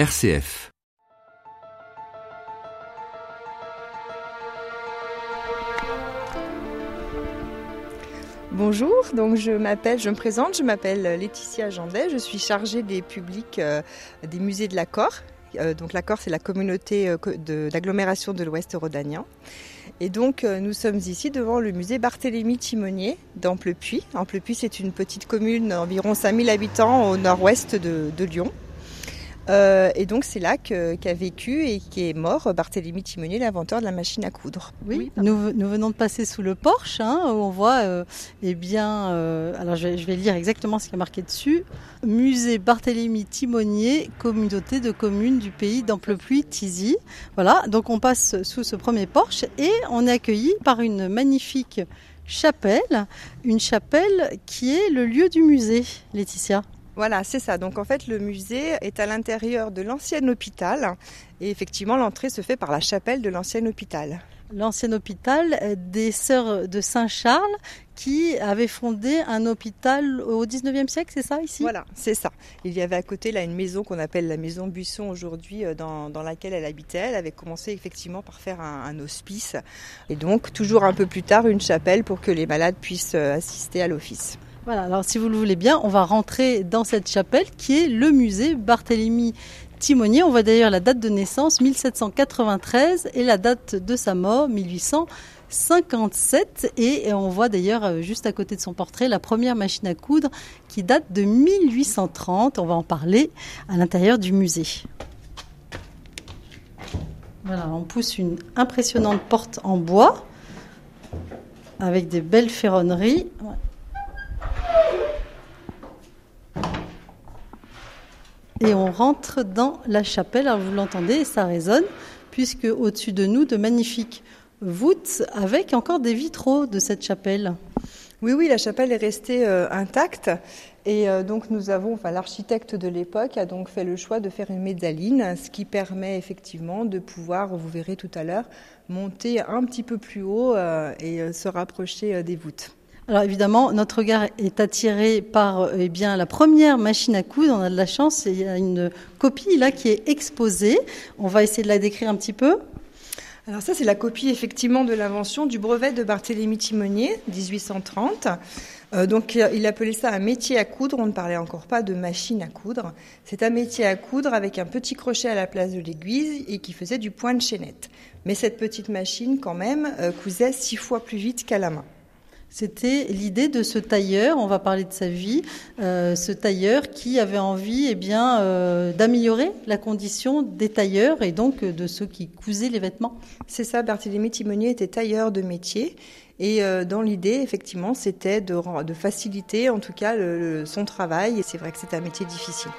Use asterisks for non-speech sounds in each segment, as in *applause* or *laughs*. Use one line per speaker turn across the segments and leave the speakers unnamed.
RCF.
Bonjour, donc je m'appelle, je me présente, je m'appelle Laetitia Jandet, je suis chargée des publics euh, des musées de l'Accord. Euh, donc l'Accord, c'est la communauté euh, d'agglomération de l'Ouest rhodanien. Et donc euh, nous sommes ici devant le musée Barthélemy Timonier d'Amplepuis. Amplepuis, c'est une petite commune d'environ 5000 habitants au nord-ouest de Lyon. Euh, et donc c'est là qu'a vécu et qui est mort Barthélemy Timonier, l'inventeur de la machine à coudre.
Oui, nous, nous, venons de passer sous le porche, hein, où on voit, euh, eh bien, euh, alors je vais, je vais, lire exactement ce qui est marqué dessus. Musée Barthélemy Timonier, communauté de communes du pays d'Amplepuis-Tizy. Voilà, donc on passe sous ce premier porche et on est accueilli par une magnifique chapelle, une chapelle qui est le lieu du musée, Laetitia.
Voilà, c'est ça. Donc en fait, le musée est à l'intérieur de l'ancien hôpital et effectivement, l'entrée se fait par la chapelle de l'ancien hôpital.
L'ancien hôpital des Sœurs de Saint-Charles qui avait fondé un hôpital au 19e siècle, c'est ça ici?
Voilà, c'est ça. Il y avait à côté là une maison qu'on appelle la maison Buisson aujourd'hui euh, dans, dans, laquelle elle habitait. Elle avait commencé effectivement par faire un, un, hospice et donc toujours un peu plus tard une chapelle pour que les malades puissent euh, assister à l'office.
Voilà, alors si vous le voulez bien, on va rentrer dans cette chapelle qui est le musée Barthélemy Timonier. On voit d'ailleurs la date de naissance 1793 et la date de sa mort 1857 et on voit d'ailleurs euh, juste à côté de son portrait la première machine à coudre qui date de 1830. On va en parler à l'intérieur du musée. Voilà, on pousse une impressionnante porte en bois avec des belles ferronneries. Et on rentre dans la chapelle. Alors vous l'entendez, ça résonne, puisque au-dessus de nous, de magnifiques voûtes avec encore des vitraux de cette chapelle.
Oui, oui, la chapelle est restée euh, intacte. Et euh, donc nous avons, enfin l'architecte de l'époque a donc fait le choix de faire une médaline, ce qui permet effectivement de pouvoir, vous verrez tout à l'heure, monter un petit peu plus haut euh, et se rapprocher des voûtes.
Alors évidemment, notre regard est attiré par eh bien, la première machine à coudre. On a de la chance, il y a une copie là qui est exposée. On va essayer de la décrire un petit peu.
Alors ça, c'est la copie effectivement de l'invention du brevet de Barthélemy Timonier, 1830. Euh, donc il appelait ça un métier à coudre, on ne parlait encore pas de machine à coudre. C'est un métier à coudre avec un petit crochet à la place de l'aiguille et qui faisait du point de chaînette. Mais cette petite machine quand même euh, cousait six fois plus vite qu'à la main.
C'était l'idée de ce tailleur, on va parler de sa vie, euh, ce tailleur qui avait envie eh bien, euh, d'améliorer la condition des tailleurs et donc de ceux qui cousaient les vêtements.
C'est ça, Barthélemy Timonier était tailleur de métier. Et euh, dans l'idée, effectivement, c'était de, faciliter en tout cas son travail. Et c'est vrai que c'est un métier difficile.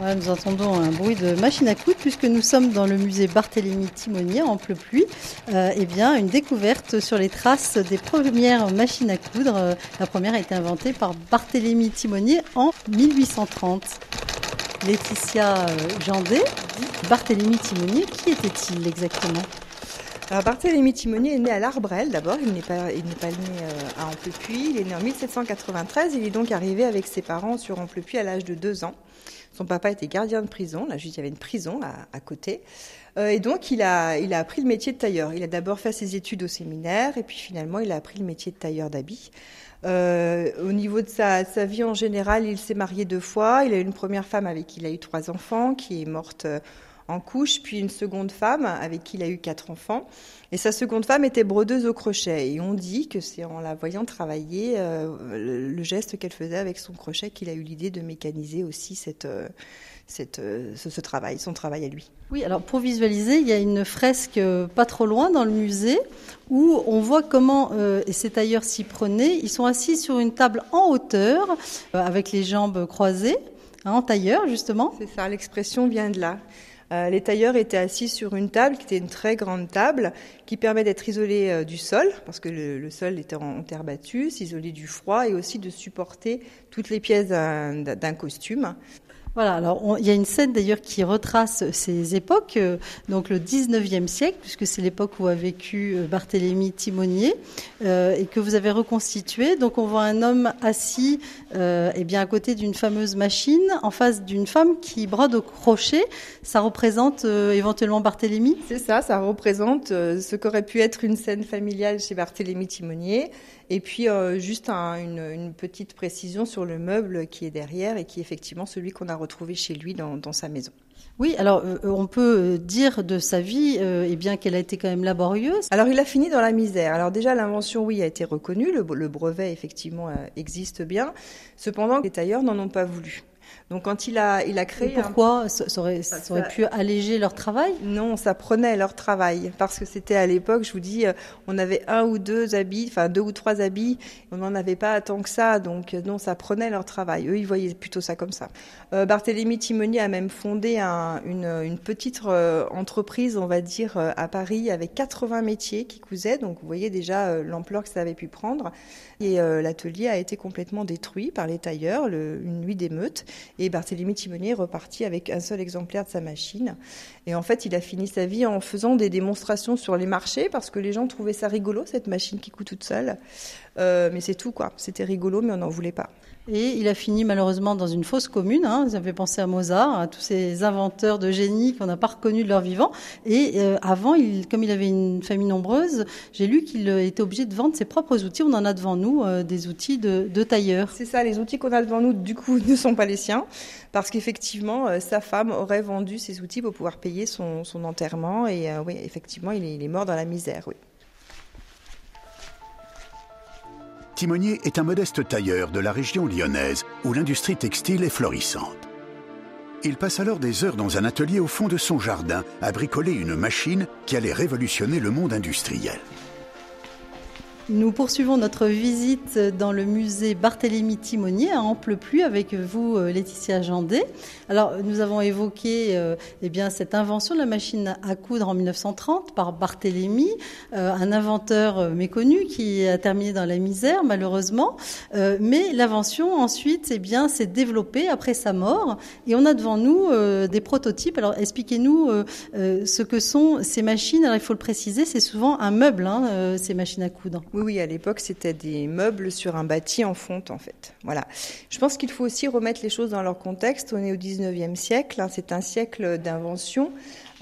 Nous entendons un bruit de machine à coudre puisque nous sommes dans le musée Barthélemy Timonier en pluie. Euh, eh bien, une découverte sur les traces des premières machines à coudre. La première a été inventée par Barthélemy Timonier en 1830. Laetitia Jandet, Barthélemy Timonier, qui était-il exactement?
Alors Barthélemy Timonier est né à l'Arbrel d'abord, il n'est pas, il n'est pas né à Amplepuis, il est né en 1793, il est donc arrivé avec ses parents sur Amplepuis à l'âge de deux ans. Son papa était gardien de prison, là juste il y avait une prison à, côté. Euh, et donc il a, il a appris le métier de tailleur. Il a d'abord fait ses études au séminaire et puis finalement il a appris le métier de tailleur d'habits. Euh, au niveau de sa, sa, vie en général, il s'est marié deux fois. Il a eu une première femme avec qui il a eu trois enfants, qui est morte en couche, puis une seconde femme avec qui il a eu quatre enfants. Et sa seconde femme était brodeuse au crochet. Et on dit que c'est en la voyant travailler, euh, le, le, geste qu'elle faisait avec son crochet, qu'il a eu l'idée de mécaniser aussi cette, euh, cette, euh, ce, ce, travail, son travail à lui.
Oui, alors pour visualiser, il y a une fresque pas trop loin dans le musée où on voit comment, et ces tailleurs s'y prenaient, ils sont assis sur une table en hauteur, avec les jambes croisées, hein, en tailleur justement.
C'est ça, l'expression vient de là. Euh, les tailleurs étaient assis sur une table qui était une très grande table qui permet d'être isolé euh, du sol parce que le, le sol était en, en terre battue, s'isoler du froid et aussi de supporter toutes les pièces d'un costume.
Voilà, alors il y a une scène d'ailleurs qui retrace ces époques, euh, donc le 19e siècle, puisque c'est l'époque où a vécu euh, Barthélemy Timonier, euh, et que vous avez reconstitué. Donc on voit un homme assis euh, eh bien, à côté d'une fameuse machine, en face d'une femme qui brode au crochet. Ça représente éventuellement Barthélemy
C'est ça, ça représente ce qu'aurait pu être une scène familiale chez Barthélemy Timonier. Et puis juste un, une, une, petite précision sur le meuble qui est derrière et qui est effectivement celui qu'on a retrouvé chez lui dans, dans sa maison.
Oui, alors euh, on peut dire de sa vie euh, eh bien qu'elle a été quand même laborieuse.
Alors il a fini dans la misère. Alors déjà l'invention oui a été reconnue, le, le brevet effectivement euh, existe bien. Cependant les tailleurs n'en ont pas voulu. Donc quand il a, il a créé.
Et pourquoi un... ça, aurait, ça aurait pu alléger leur travail?
Non, ça prenait leur travail parce que c'était à l'époque, je vous dis, euh, on avait un ou deux habits, enfin deux ou trois habits, on n'en avait pas tant que ça, donc euh, non, ça prenait leur travail. Eux, ils voyaient plutôt ça comme ça. Euh, Barthélemy Timonier a même fondé un, une, une, petite euh, entreprise, on va dire, à Paris avec 80 métiers qui cousaient, donc vous voyez déjà l'ampleur que ça avait pu prendre. Et l'atelier a été complètement détruit par les tailleurs, le, une nuit d'émeute. Et Barthélemy Timonier est reparti avec un seul exemplaire de sa machine. Et en fait, il a fini sa vie en faisant des démonstrations sur les marchés parce que les gens trouvaient ça rigolo, cette machine qui coûte toute seule. Euh, mais c'est tout, quoi. C'était rigolo, mais on n'en voulait pas.
Et il a fini malheureusement dans une fausse commune. Hein. Vous avez pensé à Mozart, à tous ces inventeurs de génie qu'on n'a pas reconnus de leur vivant. Et euh, avant, comme il avait une famille nombreuse, j'ai lu qu'il était obligé de vendre ses propres outils. On en a devant nous euh, des outils de, de tailleur.
C'est ça, les outils qu'on a devant nous, du coup, *laughs* ne sont pas les siens. Parce qu'effectivement, euh, sa femme aurait vendu ses outils pour pouvoir payer son, enterrement. Et euh, oui, effectivement, il est, il est mort dans la misère, oui.
Timonier est un modeste tailleur de la région lyonnaise où l'industrie textile est florissante. Il passe alors des heures dans un atelier au fond de son jardin à bricoler une machine qui allait révolutionner le monde industriel.
Nous poursuivons notre visite dans le musée Barthélemy Timonier à Amplepuis avec vous, Laetitia Jandet. Alors, nous avons évoqué euh, eh bien, cette invention de la machine à coudre en 1930 par Barthélemy, euh, un inventeur méconnu qui a terminé dans la misère, malheureusement. Euh, mais l'invention, ensuite, eh bien, s'est développée après sa mort. Et on a devant nous euh, des prototypes. Alors, expliquez-nous euh, ce que sont ces machines. Alors, il faut le préciser, c'est souvent un meuble, hein, ces machines à coudre.
Oui, oui, à l'époque, c'était des meubles sur un bâti en fonte, en fait. Voilà. Je pense qu'il faut aussi remettre les choses dans leur contexte. On est au 19e siècle. Hein, c'est un siècle d'invention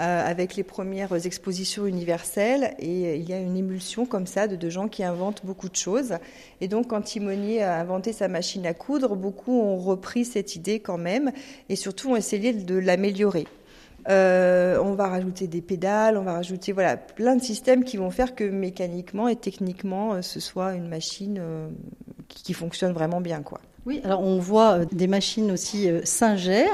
euh, avec les premières expositions universelles et il y a une émulsion comme ça de, de, gens qui inventent beaucoup de choses. Et donc, quand Timonier a inventé sa machine à coudre, beaucoup ont repris cette idée quand même et surtout ont essayé de l'améliorer. Euh, on va rajouter des pédales, on va rajouter voilà plein de systèmes qui vont faire que mécaniquement et techniquement euh, ce soit une machine euh, qui, qui, fonctionne vraiment bien quoi.
Oui, alors on voit des machines aussi Singer,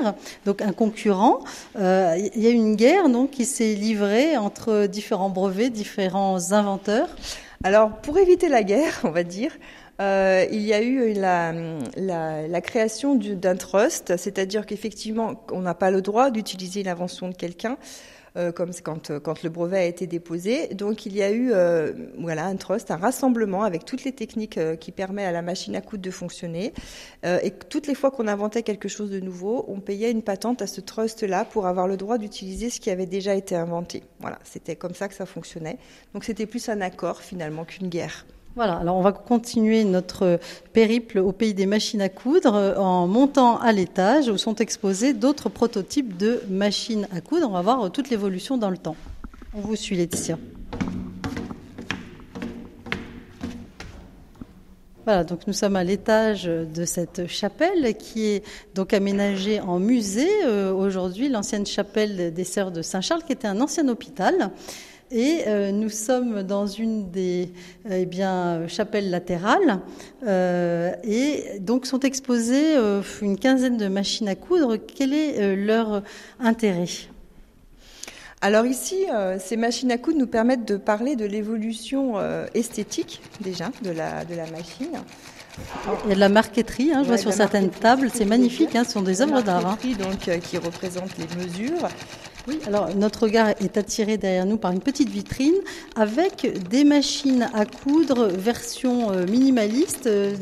donc un concurrent. Euh, il y a une guerre donc qui s'est livrée entre différents brevets, différents inventeurs.
Alors pour éviter la guerre, *laughs* on va dire, euh, il y a eu la, création d'un trust, c'est-à-dire qu'effectivement, on n'a pas le droit d'utiliser l'invention de quelqu'un. Euh, comme quand, quand le brevet a été déposé. Donc il y a eu euh, voilà un trust, un rassemblement avec toutes les techniques euh, qui permettent à la machine à coudre de fonctionner. Euh, et toutes les fois qu'on inventait quelque chose de nouveau, on payait une patente à ce trust-là pour avoir le droit d'utiliser ce qui avait déjà été inventé. Voilà, c'était comme ça que ça fonctionnait. Donc c'était plus un accord finalement qu'une guerre.
Voilà, alors on va continuer notre périple au pays des machines à coudre en montant à l'étage où sont exposés d'autres prototypes de machines à coudre. On va voir toute l'évolution dans le temps. On vous suit Laetitia. Voilà, donc nous sommes à l'étage de cette chapelle qui est donc aménagée en musée euh, aujourd'hui, l'ancienne chapelle des Sœurs de Saint-Charles qui était un ancien hôpital. Et euh, nous sommes dans une des euh, eh bien, chapelles latérales euh, et donc sont exposées euh, une quinzaine de machines à coudre. Quel est leur intérêt?
Alors ici, euh, ces machines à coudre nous permettent de parler de l'évolution euh, esthétique déjà de la, de la machine.
Il y a de la marqueterie, hein, je vois sur certaines tables, c'est magnifique, hein, ce sont des œuvres d'art.
Hein. donc euh, qui représente les mesures.
Oui, alors notre regard est attiré derrière nous par une petite vitrine avec des machines à coudre version euh, minimaliste, euh,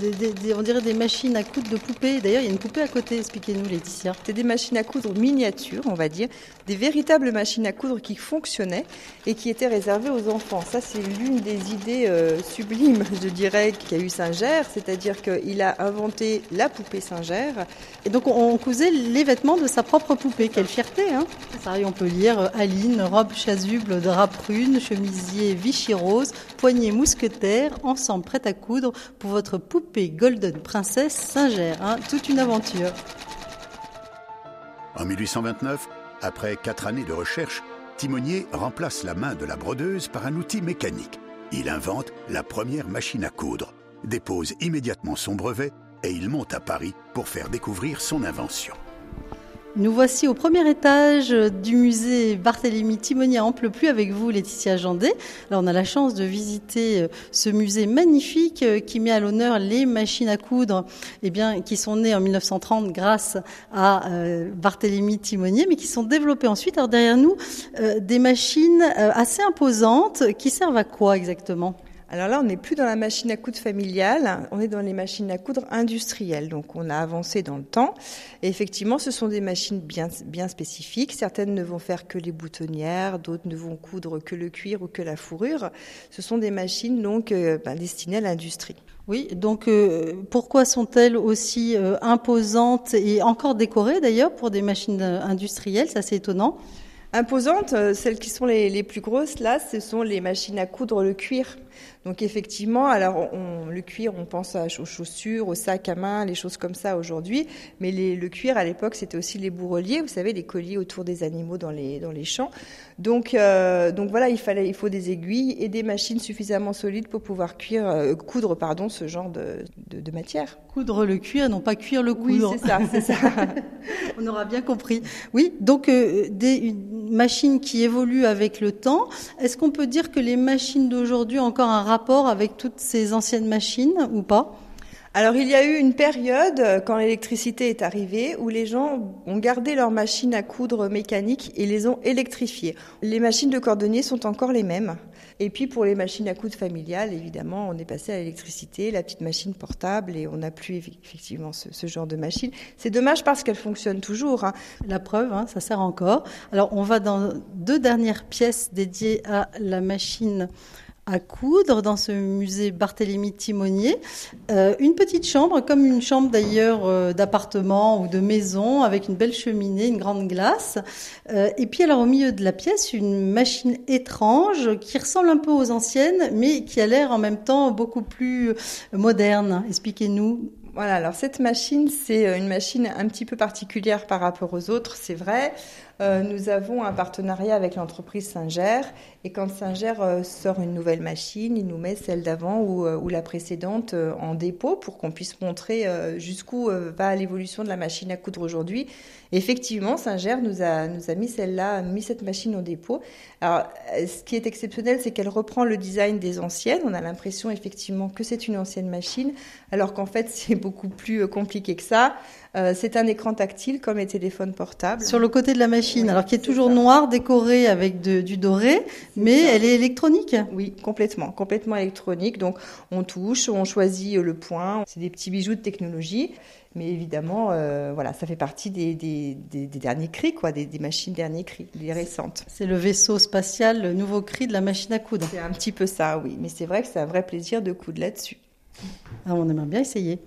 on dirait des machines à coudre de poupées. D'ailleurs, il y a une poupée à côté, expliquez-nous Laetitia.
C'est des machines à coudre miniatures, on va dire, des véritables machines à coudre qui fonctionnaient et qui étaient réservées aux enfants. Ça, c'est l'une des idées euh, sublimes, je dirais, qu'a eu Singer, c'est-à-dire qu'il a inventé la poupée Singer.
Et donc, on cousait les vêtements de sa propre poupée. Quelle fierté, hein Ça, on Aline, robe chasuble, drap prune, chemisier Vichy rose, poignée mousquetaire, ensemble prêt à coudre pour votre poupée Golden Princesse Singer. Hein, toute une aventure.
En 1829, après quatre années de recherche, Timonier remplace la main de la brodeuse par un outil mécanique. Il invente la première machine à coudre, dépose immédiatement son brevet et il monte à Paris pour faire découvrir son invention.
Nous voici au premier étage du musée Barthélemy Timonier à Amplepuis avec vous, Laetitia Jandet. Alors, on a la chance de visiter euh, ce musée magnifique euh, qui met à l'honneur les machines à coudre, eh bien, qui sont nées en 1930 grâce à euh, Barthélemy Timonier, mais qui sont développées ensuite. Alors, derrière nous, des machines assez imposantes qui servent à quoi exactement?
Alors là, on n'est plus dans la machine à coudre familiale, on est dans les machines à coudre industrielles. Donc on a avancé dans le temps. Et effectivement, ce sont des machines bien, bien spécifiques. Certaines ne vont faire que les boutonnières, d'autres ne vont coudre que le cuir ou que la fourrure. Ce sont des machines donc euh, ben, destinées à l'industrie.
Oui, donc euh, pourquoi sont-elles aussi euh, imposantes et encore décorées d'ailleurs pour des machines industrielles? C'est assez étonnant.
Imposantes, celles qui sont les, les, plus grosses là, ce sont les machines à coudre le cuir. Donc effectivement, alors on, le cuir, on pense aux chaussures, aux sacs à main, les choses comme ça aujourd'hui, mais le cuir à l'époque c'était aussi les bourreliers, vous savez, les colliers autour des animaux dans les dans les champs. Donc euh, donc voilà, il fallait il faut des aiguilles et des machines suffisamment solides pour pouvoir cuire, euh, coudre pardon ce genre de, de, matière.
Coudre le cuir, non pas cuire le
coudre. Oui, c'est ça, c'est ça. *laughs*
on aura bien compris. Oui, donc euh, des machines qui évoluent avec le temps. Est-ce qu'on peut dire que les machines d'aujourd'hui ont encore un rapport avec toutes ces anciennes machines ou pas?
Alors il y a eu une période, euh, quand l'électricité est arrivée, où les gens ont gardé leurs machines à coudre mécaniques et les ont électrifiées. Les machines de cordonnier sont encore les mêmes. Et puis pour les machines à coudre familiales, évidemment, on est passé à l'électricité, la petite machine portable, et on n'a plus effectivement ce, genre de machine. C'est dommage parce qu'elle fonctionne toujours. Hein.
La preuve, hein, ça sert encore. Alors on va dans deux dernières pièces dédiées à la machine à coudre dans ce musée Barthélemy Timonier. Euh, une petite chambre, comme une chambre d'ailleurs euh, d'appartement ou de maison, avec une belle cheminée, une grande glace. Euh, et puis alors au milieu de la pièce, une machine étrange qui ressemble un peu aux anciennes, mais qui a l'air en même temps beaucoup plus moderne. Expliquez-nous.
Voilà, alors cette machine, c'est une machine un petit peu particulière par rapport aux autres, c'est vrai. Euh, nous avons un partenariat avec l'entreprise Singer et quand Singer euh, sort une nouvelle machine, il nous met celle d'avant ou, euh, la précédente en dépôt pour qu'on puisse montrer jusqu'où va l'évolution de la machine à coudre aujourd'hui. Effectivement, Singer nous a, nous a mis celle-là, mis cette machine au dépôt. Alors, ce qui est exceptionnel, c'est qu'elle reprend le design des anciennes. On a l'impression effectivement que c'est une ancienne machine, alors qu'en fait *laughs* c'est beaucoup plus compliqué que ça. C'est un écran tactile comme les téléphones portables.
Sur le côté de la machine alors qui est toujours noire, décorée avec du doré, mais elle est électronique.
Oui, complètement, complètement électronique. Donc on touche, on choisit le point. C'est des petits bijoux de technologie. Mais évidemment, euh, voilà, ça fait partie des, derniers cris, quoi, des, machines derniers cris, des récentes.
C'est le vaisseau spatial, le nouveau cri de la machine à coudre.
C'est un petit peu ça, oui. Mais c'est vrai que c'est un vrai plaisir de coudre là-dessus.
Ah, on aimerait bien essayer.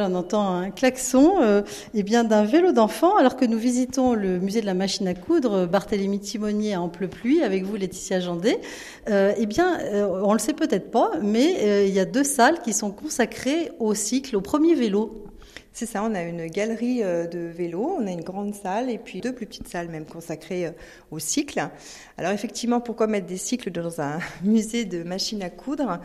On entend un klaxon euh, eh bien d'un vélo d'enfant alors que nous visitons le musée de la machine à coudre euh, Barthélemy Timonier à Ample-Pluie avec vous Laetitia Jandet. Euh, eh bien, euh, on le sait peut-être pas, mais il y a deux salles qui sont consacrées au cycle, au premier vélo.
C'est ça, on a une galerie euh, de vélos, on a une grande salle et puis deux plus petites salles même consacrées euh, au cycle. Alors effectivement, pourquoi mettre des cycles dans un *laughs* musée de machines à coudre?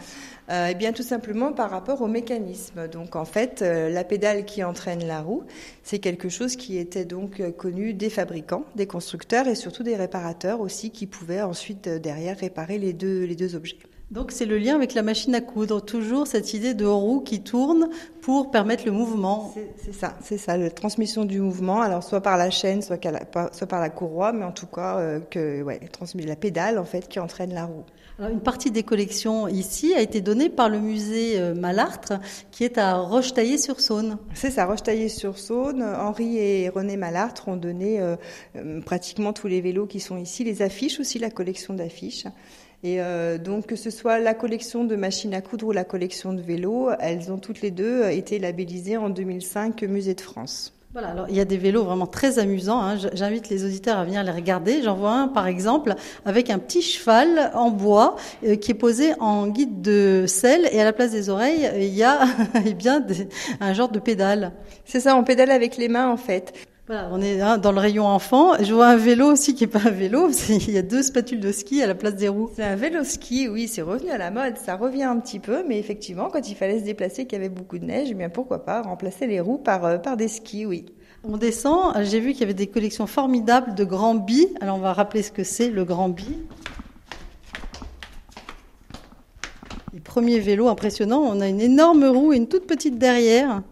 Euh, Eh bien tout simplement par rapport au mécanisme. Donc en fait, la pédale qui entraîne la roue, c'est quelque chose qui était donc connu des fabricants, des constructeurs et surtout des réparateurs aussi qui pouvaient ensuite derrière réparer les deux, les deux objets.
Donc c'est le lien avec la machine à coudre, toujours cette idée de roue qui tourne pour permettre le mouvement.
C'est ça, c'est ça, la transmission du mouvement, alors soit par la chaîne, soit, par la courroie, mais en tout cas euh, que ouais, la pédale en fait qui entraîne la roue.
Alors, une partie des collections ici a été donnée par le musée euh, Malartre, qui est à Rochetaillé-sur-Saône.
C'est ça, Rochetaillé-sur-Saône. Henri et René Malartre ont donné euh, pratiquement tous les vélos qui sont ici, les affiches aussi, la collection d'affiches. Et euh, donc, que ce soit la collection de machines à coudre ou la collection de vélos, elles ont toutes les deux été labellisées en 2005 Musée de France.
Voilà, alors il y a des vélos vraiment très amusants. Hein. J'invite les auditeurs à venir les regarder. J'en vois un, par exemple, avec un petit cheval en bois euh, qui est posé en guide de selle et à la place des oreilles, il y a *laughs* eh bien un genre de pédale.
C'est ça, on pédale avec les mains en fait.
Voilà, on est hein, dans le rayon enfant. Je vois un vélo aussi qui est pas un vélo. Il y a deux spatules de ski à la place des roues.
C'est un vélo ski, oui, c'est revenu à la mode. Ça revient un petit peu, mais effectivement, quand il fallait se déplacer, qu'il y avait beaucoup de neige, eh bien pourquoi pas remplacer les roues par euh, par des skis, oui.
On descend. J'ai vu qu'il y avait des collections formidables de grands bi. Alors on va rappeler ce que c'est le grand bi. Les premiers vélos impressionnants. On a une énorme roue et une toute petite derrière.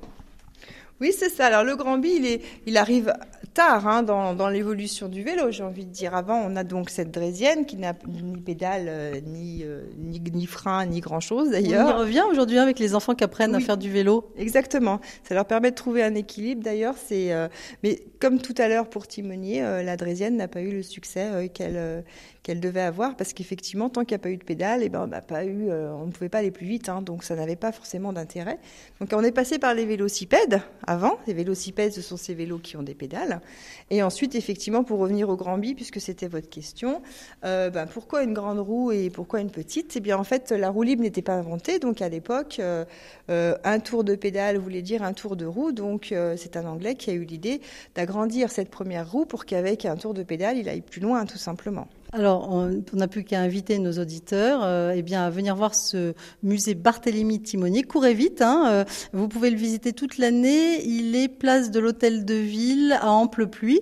Oui, c'est ça. Alors le Grand Bi, il, est, il arrive tard hein, dans, dans l'évolution du vélo, j'ai envie de dire. Avant, on a donc cette draisienne qui n'a ni pédale, euh, ni, euh, ni, ni, frein, ni grand-chose d'ailleurs.
On y revient aujourd'hui avec les enfants qui apprennent à faire du vélo.
Exactement. Ça leur permet de trouver un équilibre d'ailleurs. C'est, euh, mais comme tout à l'heure pour Timonier, la draisienne n'a pas eu le succès qu'elle qu'elle devait avoir parce qu'effectivement, tant qu'il n'y a pas eu de pédale, et eh ben, on n'a pas eu, on ne pouvait pas aller plus vite, hein, donc ça n'avait pas forcément d'intérêt. Donc on est passé par les vélocipèdes avant. Les vélocipèdes, ce sont ces vélos qui ont des pédales. Et ensuite, effectivement, pour revenir au Grand Bi, puisque c'était votre question, euh, ben, pourquoi une grande roue et pourquoi une petite? Eh bien, en fait, la roue libre n'était pas inventée. Donc, à l'époque, euh, euh, un tour de pédale voulait dire un tour de roue. Donc, c'est un Anglais qui a eu l'idée d'agrandir cette première roue pour qu'avec un tour de pédale, il aille plus loin, tout simplement.
Alors, on n'a plus qu'à inviter nos auditeurs eh bien, à venir voir ce musée Barthélemy Timonier. Courez vite, hein, vous pouvez le visiter toute l'année. Il est place de l'Hôtel de Ville à Amplepuis.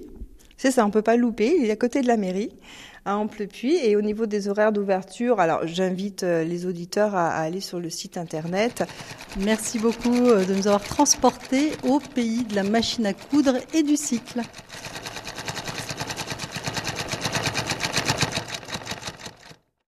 C'est ça, on peut pas louper. Il est à côté de la mairie à Amplepuis. Et au niveau des horaires d'ouverture, alors j'invite euh, les auditeurs à, aller sur le site internet.
Merci beaucoup euh, de nous avoir transportés au pays de la machine à coudre et du cycle.